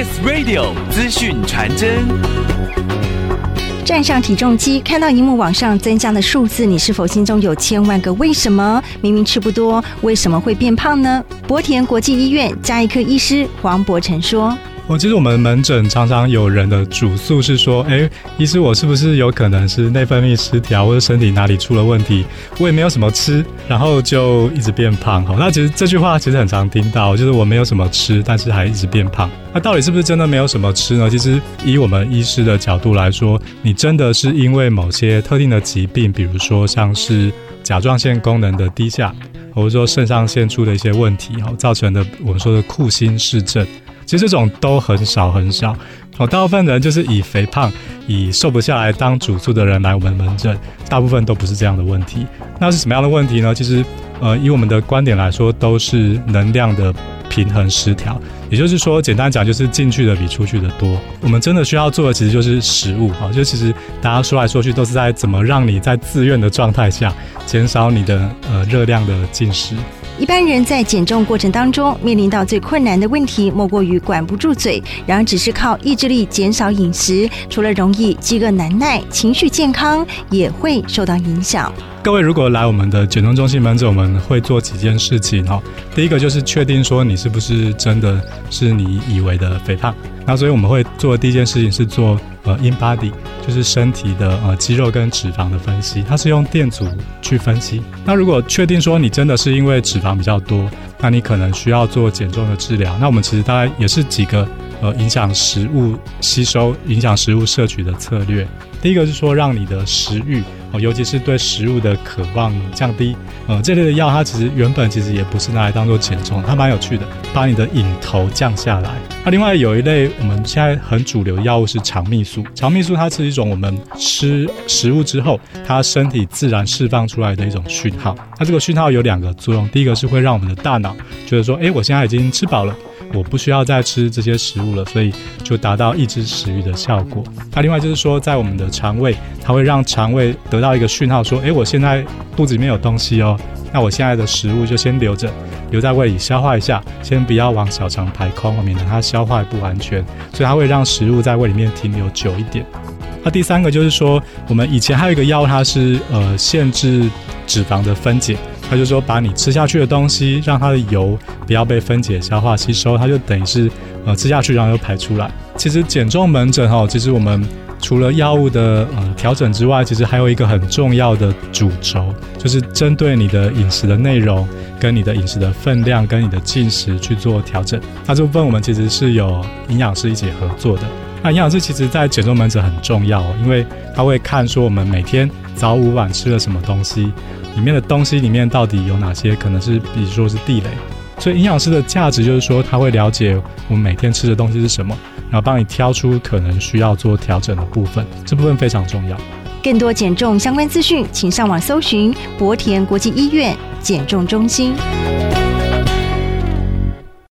Kiss Radio 资讯传真。站上体重机，看到荧幕往上增加的数字，你是否心中有千万个为什么？明明吃不多，为什么会变胖呢？博田国际医院加医科医师黄博成说。我其实我们门诊常常有人的主诉是说，哎，医师，我是不是有可能是内分泌失调，或者身体哪里出了问题？我也没有什么吃，然后就一直变胖。好，那其实这句话其实很常听到，就是我没有什么吃，但是还一直变胖。那到底是不是真的没有什么吃呢？其实以我们医师的角度来说，你真的是因为某些特定的疾病，比如说像是甲状腺功能的低下，或者说肾上腺出的一些问题，哈，造成的我们说的库欣氏症。其实这种都很少很少，哦，大部分人就是以肥胖、以瘦不下来当主诉的人来我们门诊，大部分都不是这样的问题。那是什么样的问题呢？其实，呃，以我们的观点来说，都是能量的平衡失调。也就是说，简单讲就是进去的比出去的多。我们真的需要做的其实就是食物，啊，就其实大家说来说去都是在怎么让你在自愿的状态下减少你的呃热量的进食。一般人在减重过程当中面临到最困难的问题，莫过于管不住嘴。然而，只是靠意志力减少饮食，除了容易饥饿难耐，情绪健康也会受到影响。各位如果来我们的减重中心门诊，我们会做几件事情哈。第一个就是确定说你是不是真的是你以为的肥胖。那所以我们会做的第一件事情是做呃 InBody，就是身体的呃肌肉跟脂肪的分析，它是用电阻去分析。那如果确定说你真的是因为脂肪比较多，那你可能需要做减重的治疗。那我们其实大概也是几个呃影响食物吸收、影响食物摄取的策略。第一个是说让你的食欲。哦，尤其是对食物的渴望降低，呃，这类的药它其实原本其实也不是拿来当做减重，它蛮有趣的，把你的瘾头降下来。那另外有一类我们现在很主流药物是肠泌素，肠泌素它是一种我们吃食物之后，它身体自然释放出来的一种讯号。它这个讯号有两个作用，第一个是会让我们的大脑觉得说，诶，我现在已经吃饱了。我不需要再吃这些食物了，所以就达到抑制食欲的效果。那另外就是说，在我们的肠胃，它会让肠胃得到一个讯号，说：诶，我现在肚子里面有东西哦，那我现在的食物就先留着，留在胃里消化一下，先不要往小肠排空，免得它消化不完全。所以它会让食物在胃里面停留久一点。那第三个就是说，我们以前还有一个药，它是呃限制脂肪的分解。他就说，把你吃下去的东西，让它的油不要被分解、消化、吸收，它就等于是呃吃下去，然后又排出来。其实减重门诊哈，其实我们除了药物的呃调整之外，其实还有一个很重要的主轴，就是针对你的饮食的内容、跟你的饮食的分量、跟你的进食去做调整。那这部分我们其实是有营养师一起合作的。那营养师其实在减重门诊很重要，因为他会看说我们每天早午晚吃了什么东西。里面的东西里面到底有哪些可能是，比如说是地雷，所以营养师的价值就是说他会了解我们每天吃的东西是什么，然后帮你挑出可能需要做调整的部分，这部分非常重要。更多减重相关资讯，请上网搜寻博田国际医院减重中心。